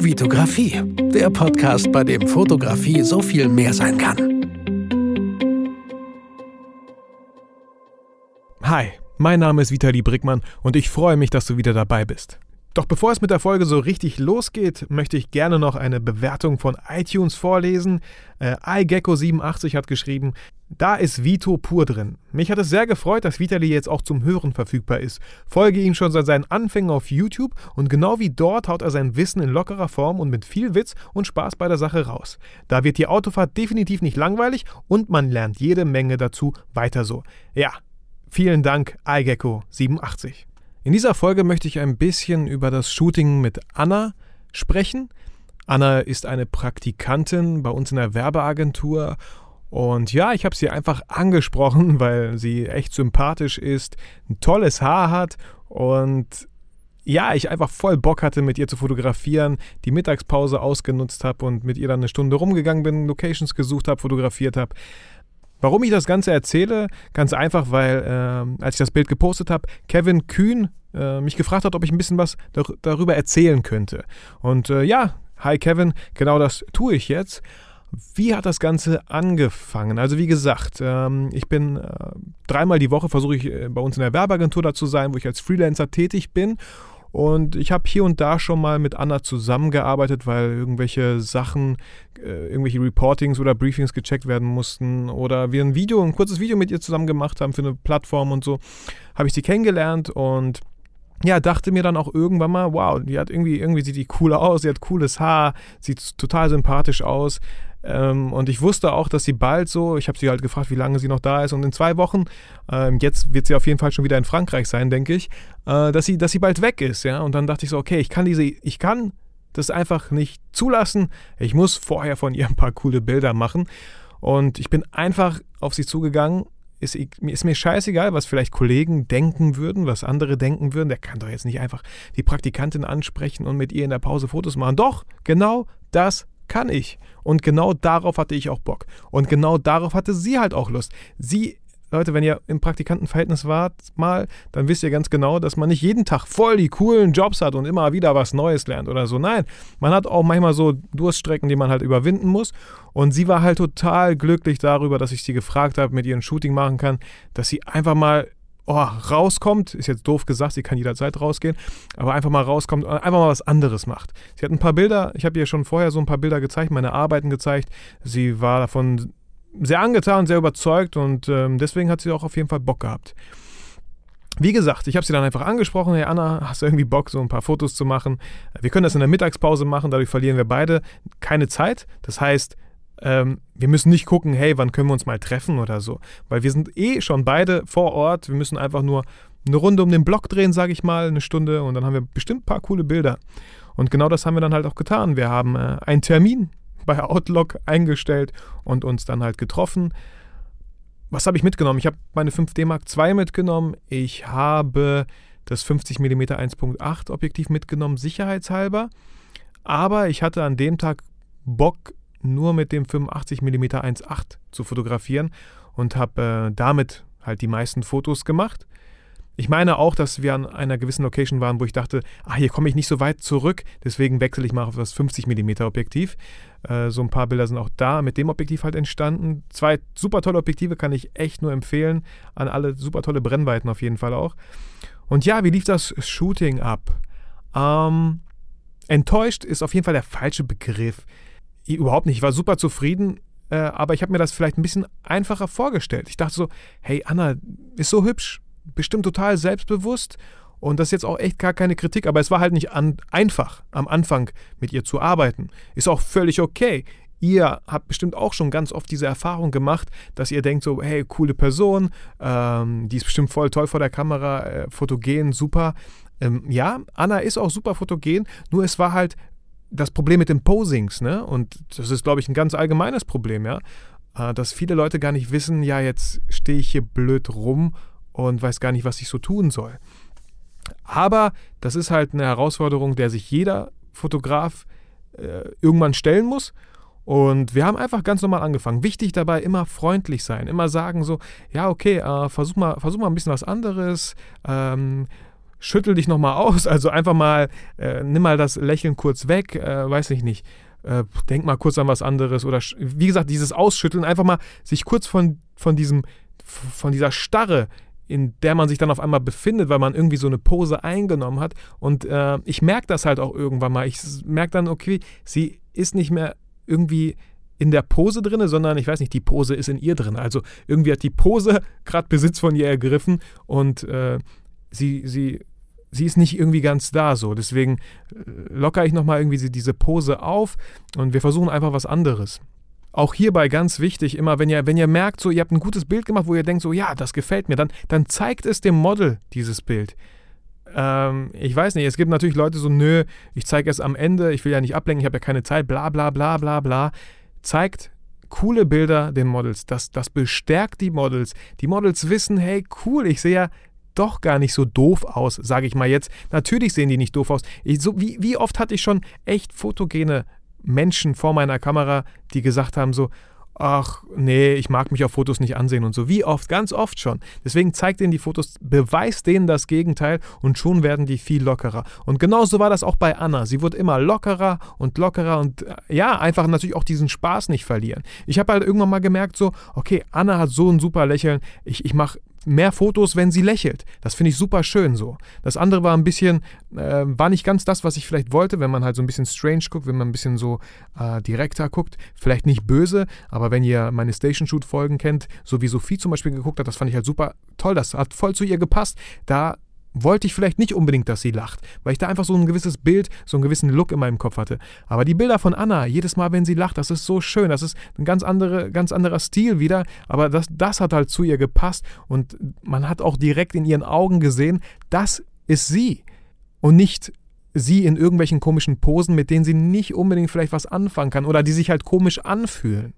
Vitografie, der Podcast, bei dem Fotografie so viel mehr sein kann. Hi, mein Name ist Vitali Brickmann und ich freue mich, dass du wieder dabei bist. Doch bevor es mit der Folge so richtig losgeht, möchte ich gerne noch eine Bewertung von iTunes vorlesen. Äh, iGecko87 hat geschrieben, da ist Vito pur drin. Mich hat es sehr gefreut, dass Vitali jetzt auch zum Hören verfügbar ist. Folge ihm schon seit seinen Anfängen auf YouTube und genau wie dort haut er sein Wissen in lockerer Form und mit viel Witz und Spaß bei der Sache raus. Da wird die Autofahrt definitiv nicht langweilig und man lernt jede Menge dazu weiter so. Ja, vielen Dank iGecko87. In dieser Folge möchte ich ein bisschen über das Shooting mit Anna sprechen. Anna ist eine Praktikantin bei uns in der Werbeagentur und ja, ich habe sie einfach angesprochen, weil sie echt sympathisch ist, ein tolles Haar hat und ja, ich einfach voll Bock hatte, mit ihr zu fotografieren, die Mittagspause ausgenutzt habe und mit ihr dann eine Stunde rumgegangen bin, Locations gesucht habe, fotografiert habe. Warum ich das Ganze erzähle? Ganz einfach, weil äh, als ich das Bild gepostet habe, Kevin Kühn äh, mich gefragt hat, ob ich ein bisschen was dar darüber erzählen könnte. Und äh, ja, hi Kevin, genau das tue ich jetzt. Wie hat das Ganze angefangen? Also wie gesagt, ähm, ich bin äh, dreimal die Woche versuche ich äh, bei uns in der Werbeagentur da zu sein, wo ich als Freelancer tätig bin und ich habe hier und da schon mal mit Anna zusammengearbeitet, weil irgendwelche Sachen, äh, irgendwelche Reportings oder Briefings gecheckt werden mussten oder wir ein Video, ein kurzes Video mit ihr zusammen gemacht haben für eine Plattform und so, habe ich sie kennengelernt und ja, dachte mir dann auch irgendwann mal, wow, die hat irgendwie, irgendwie sieht die cool aus, sie hat cooles Haar, sieht total sympathisch aus. Ähm, und ich wusste auch, dass sie bald so, ich habe sie halt gefragt, wie lange sie noch da ist. Und in zwei Wochen, ähm, jetzt wird sie auf jeden Fall schon wieder in Frankreich sein, denke ich, äh, dass, sie, dass sie bald weg ist. Ja? Und dann dachte ich so, okay, ich kann diese, ich kann das einfach nicht zulassen. Ich muss vorher von ihr ein paar coole Bilder machen. Und ich bin einfach auf sie zugegangen. Ist, ist mir scheißegal, was vielleicht Kollegen denken würden, was andere denken würden. Der kann doch jetzt nicht einfach die Praktikantin ansprechen und mit ihr in der Pause Fotos machen. Doch, genau das kann ich. Und genau darauf hatte ich auch Bock. Und genau darauf hatte sie halt auch Lust. Sie, Leute, wenn ihr im Praktikantenverhältnis wart mal, dann wisst ihr ganz genau, dass man nicht jeden Tag voll die coolen Jobs hat und immer wieder was Neues lernt oder so. Nein, man hat auch manchmal so Durststrecken, die man halt überwinden muss. Und sie war halt total glücklich darüber, dass ich sie gefragt habe, mit ihr Shooting machen kann, dass sie einfach mal oh, rauskommt, ist jetzt doof gesagt, sie kann jederzeit rausgehen, aber einfach mal rauskommt und einfach mal was anderes macht. Sie hat ein paar Bilder, ich habe ihr schon vorher so ein paar Bilder gezeigt, meine Arbeiten gezeigt. Sie war davon sehr angetan, sehr überzeugt und ähm, deswegen hat sie auch auf jeden Fall Bock gehabt. Wie gesagt, ich habe sie dann einfach angesprochen, hey Anna, hast du irgendwie Bock, so ein paar Fotos zu machen? Wir können das in der Mittagspause machen, dadurch verlieren wir beide keine Zeit. Das heißt, ähm, wir müssen nicht gucken, hey, wann können wir uns mal treffen oder so. Weil wir sind eh schon beide vor Ort. Wir müssen einfach nur eine Runde um den Block drehen, sage ich mal, eine Stunde und dann haben wir bestimmt ein paar coole Bilder. Und genau das haben wir dann halt auch getan. Wir haben äh, einen Termin bei Outlook eingestellt und uns dann halt getroffen. Was habe ich mitgenommen? Ich habe meine 5D Mark II mitgenommen. Ich habe das 50 mm 1.8 Objektiv mitgenommen, sicherheitshalber. Aber ich hatte an dem Tag Bock, nur mit dem 85 mm 1.8 zu fotografieren und habe äh, damit halt die meisten Fotos gemacht. Ich meine auch, dass wir an einer gewissen Location waren, wo ich dachte, ah, hier komme ich nicht so weit zurück, deswegen wechsle ich mal auf das 50 mm Objektiv. Äh, so ein paar Bilder sind auch da mit dem Objektiv halt entstanden. Zwei super tolle Objektive kann ich echt nur empfehlen, an alle super tolle Brennweiten auf jeden Fall auch. Und ja, wie lief das Shooting ab? Ähm, enttäuscht ist auf jeden Fall der falsche Begriff. Überhaupt nicht. Ich war super zufrieden, äh, aber ich habe mir das vielleicht ein bisschen einfacher vorgestellt. Ich dachte so, hey Anna, ist so hübsch, bestimmt total selbstbewusst und das ist jetzt auch echt gar keine Kritik, aber es war halt nicht an, einfach am Anfang mit ihr zu arbeiten. Ist auch völlig okay. Ihr habt bestimmt auch schon ganz oft diese Erfahrung gemacht, dass ihr denkt so, hey, coole Person, ähm, die ist bestimmt voll toll vor der Kamera, äh, fotogen, super. Ähm, ja, Anna ist auch super fotogen, nur es war halt das Problem mit den Posings, ne? Und das ist, glaube ich, ein ganz allgemeines Problem, ja. Äh, dass viele Leute gar nicht wissen, ja, jetzt stehe ich hier blöd rum und weiß gar nicht, was ich so tun soll. Aber das ist halt eine Herausforderung, der sich jeder Fotograf äh, irgendwann stellen muss. Und wir haben einfach ganz normal angefangen. Wichtig dabei immer freundlich sein, immer sagen so, ja, okay, äh, versuch, mal, versuch mal ein bisschen was anderes. Ähm, schüttel dich nochmal aus. Also einfach mal, äh, nimm mal das Lächeln kurz weg, äh, weiß ich nicht. Äh, denk mal kurz an was anderes. Oder wie gesagt, dieses Ausschütteln, einfach mal sich kurz von, von diesem, von dieser Starre, in der man sich dann auf einmal befindet, weil man irgendwie so eine Pose eingenommen hat. Und äh, ich merke das halt auch irgendwann mal. Ich merke dann, okay, sie ist nicht mehr irgendwie in der Pose drin, sondern ich weiß nicht, die Pose ist in ihr drin. Also irgendwie hat die Pose gerade Besitz von ihr ergriffen und äh, sie, sie, sie ist nicht irgendwie ganz da so. Deswegen äh, lockere ich nochmal irgendwie diese Pose auf und wir versuchen einfach was anderes. Auch hierbei ganz wichtig, immer wenn ihr, wenn ihr merkt, so ihr habt ein gutes Bild gemacht, wo ihr denkt, so ja, das gefällt mir, dann, dann zeigt es dem Model dieses Bild. Ähm, ich weiß nicht, es gibt natürlich Leute so, nö, ich zeige es am Ende, ich will ja nicht ablenken, ich habe ja keine Zeit, bla bla bla bla bla zeigt coole Bilder den Models. Das, das bestärkt die Models. Die Models wissen, hey, cool, ich sehe ja doch gar nicht so doof aus, sage ich mal jetzt. Natürlich sehen die nicht doof aus. Ich, so, wie, wie oft hatte ich schon echt fotogene Menschen vor meiner Kamera, die gesagt haben so, ach nee, ich mag mich auf Fotos nicht ansehen und so. Wie oft? Ganz oft schon. Deswegen zeigt ihnen die Fotos, beweist denen das Gegenteil und schon werden die viel lockerer. Und genauso war das auch bei Anna. Sie wurde immer lockerer und lockerer und äh, ja, einfach natürlich auch diesen Spaß nicht verlieren. Ich habe halt irgendwann mal gemerkt, so, okay, Anna hat so ein super Lächeln. Ich, ich mache mehr Fotos, wenn sie lächelt. Das finde ich super schön so. Das andere war ein bisschen, äh, war nicht ganz das, was ich vielleicht wollte, wenn man halt so ein bisschen strange guckt, wenn man ein bisschen so äh, direkter guckt. Vielleicht nicht böse, aber wenn ihr meine Station Shoot Folgen kennt, so wie Sophie zum Beispiel geguckt hat, das fand ich halt super toll. Das hat voll zu ihr gepasst. Da wollte ich vielleicht nicht unbedingt, dass sie lacht, weil ich da einfach so ein gewisses Bild, so einen gewissen Look in meinem Kopf hatte. Aber die Bilder von Anna, jedes Mal, wenn sie lacht, das ist so schön. Das ist ein ganz, andere, ganz anderer Stil wieder. Aber das, das hat halt zu ihr gepasst und man hat auch direkt in ihren Augen gesehen, das ist sie. Und nicht sie in irgendwelchen komischen Posen, mit denen sie nicht unbedingt vielleicht was anfangen kann oder die sich halt komisch anfühlen.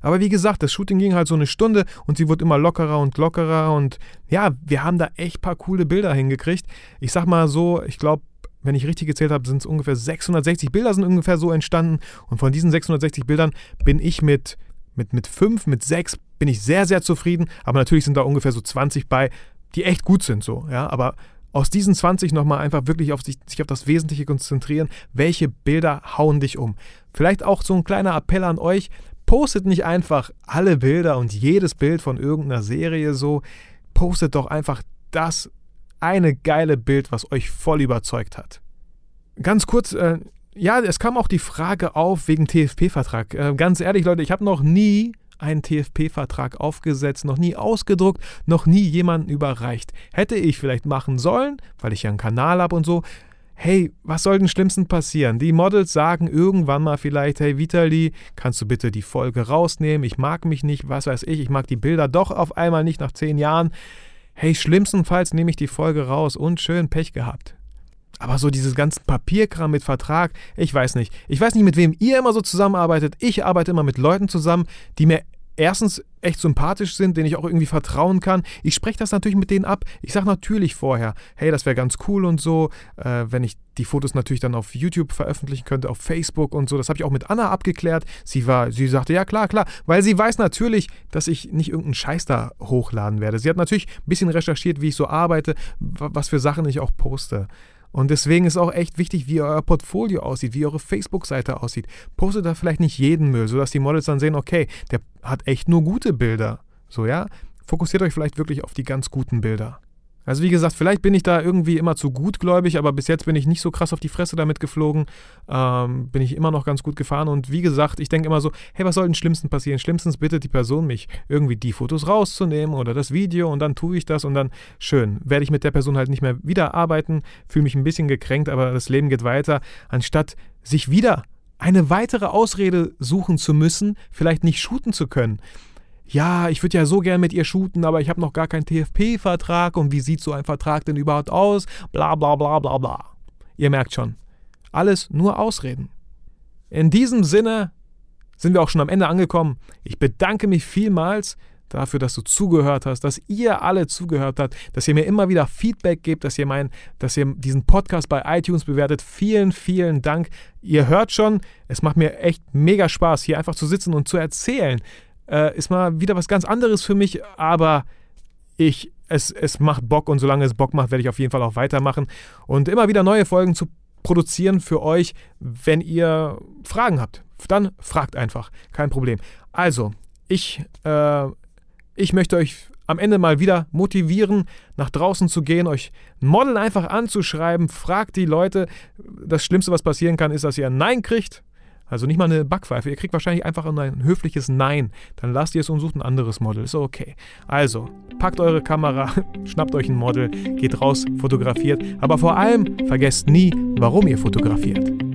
Aber wie gesagt, das Shooting ging halt so eine Stunde und sie wurde immer lockerer und lockerer und ja, wir haben da echt paar coole Bilder hingekriegt. Ich sag mal so, ich glaube, wenn ich richtig gezählt habe, sind es ungefähr 660 Bilder sind ungefähr so entstanden und von diesen 660 Bildern bin ich mit mit mit 5, mit 6 bin ich sehr sehr zufrieden, aber natürlich sind da ungefähr so 20 bei, die echt gut sind so, ja, aber aus diesen 20 nochmal einfach wirklich auf sich, sich auf das Wesentliche konzentrieren. Welche Bilder hauen dich um? Vielleicht auch so ein kleiner Appell an euch postet nicht einfach alle Bilder und jedes Bild von irgendeiner Serie so. Postet doch einfach das eine geile Bild, was euch voll überzeugt hat. Ganz kurz, äh, ja, es kam auch die Frage auf wegen TFP-Vertrag. Äh, ganz ehrlich, Leute, ich habe noch nie einen TFP-Vertrag aufgesetzt, noch nie ausgedruckt, noch nie jemanden überreicht. Hätte ich vielleicht machen sollen, weil ich ja einen Kanal habe und so, hey, was soll denn schlimmsten passieren? Die Models sagen irgendwann mal vielleicht, hey Vitali, kannst du bitte die Folge rausnehmen? Ich mag mich nicht, was weiß ich, ich mag die Bilder doch auf einmal nicht nach zehn Jahren. Hey, schlimmstenfalls nehme ich die Folge raus und schön Pech gehabt. Aber so dieses ganze Papierkram mit Vertrag, ich weiß nicht. Ich weiß nicht, mit wem ihr immer so zusammenarbeitet. Ich arbeite immer mit Leuten zusammen, die mir erstens echt sympathisch sind, denen ich auch irgendwie vertrauen kann. Ich spreche das natürlich mit denen ab. Ich sage natürlich vorher, hey, das wäre ganz cool und so, äh, wenn ich die Fotos natürlich dann auf YouTube veröffentlichen könnte, auf Facebook und so. Das habe ich auch mit Anna abgeklärt. Sie war, sie sagte, ja klar, klar, weil sie weiß natürlich, dass ich nicht irgendeinen Scheiß da hochladen werde. Sie hat natürlich ein bisschen recherchiert, wie ich so arbeite, was für Sachen ich auch poste. Und deswegen ist auch echt wichtig, wie euer Portfolio aussieht, wie eure Facebook-Seite aussieht. Postet da vielleicht nicht jeden Müll, sodass die Models dann sehen, okay, der hat echt nur gute Bilder. So, ja? Fokussiert euch vielleicht wirklich auf die ganz guten Bilder. Also wie gesagt, vielleicht bin ich da irgendwie immer zu gutgläubig, aber bis jetzt bin ich nicht so krass auf die Fresse damit geflogen. Ähm, bin ich immer noch ganz gut gefahren. Und wie gesagt, ich denke immer so, hey, was soll denn Schlimmsten passieren? Schlimmstens bittet die Person mich, irgendwie die Fotos rauszunehmen oder das Video und dann tue ich das und dann schön. Werde ich mit der Person halt nicht mehr wieder arbeiten, fühle mich ein bisschen gekränkt, aber das Leben geht weiter, anstatt sich wieder eine weitere Ausrede suchen zu müssen, vielleicht nicht shooten zu können ja, ich würde ja so gern mit ihr shooten, aber ich habe noch gar keinen TFP-Vertrag und wie sieht so ein Vertrag denn überhaupt aus? Bla bla bla bla bla. Ihr merkt schon, alles nur Ausreden. In diesem Sinne sind wir auch schon am Ende angekommen. Ich bedanke mich vielmals dafür, dass du zugehört hast, dass ihr alle zugehört habt, dass ihr mir immer wieder Feedback gebt, dass ihr, mein, dass ihr diesen Podcast bei iTunes bewertet. Vielen, vielen Dank. Ihr hört schon, es macht mir echt mega Spaß, hier einfach zu sitzen und zu erzählen, äh, ist mal wieder was ganz anderes für mich, aber ich es, es macht Bock und solange es Bock macht, werde ich auf jeden Fall auch weitermachen und immer wieder neue Folgen zu produzieren für euch, wenn ihr Fragen habt. Dann fragt einfach, kein Problem. Also, ich, äh, ich möchte euch am Ende mal wieder motivieren, nach draußen zu gehen, euch ein Model einfach anzuschreiben, fragt die Leute. Das Schlimmste, was passieren kann, ist, dass ihr ein Nein kriegt. Also nicht mal eine Backpfeife. Ihr kriegt wahrscheinlich einfach ein höfliches Nein. Dann lasst ihr es und sucht ein anderes Model. Ist okay. Also, packt eure Kamera, schnappt euch ein Model, geht raus, fotografiert. Aber vor allem vergesst nie, warum ihr fotografiert.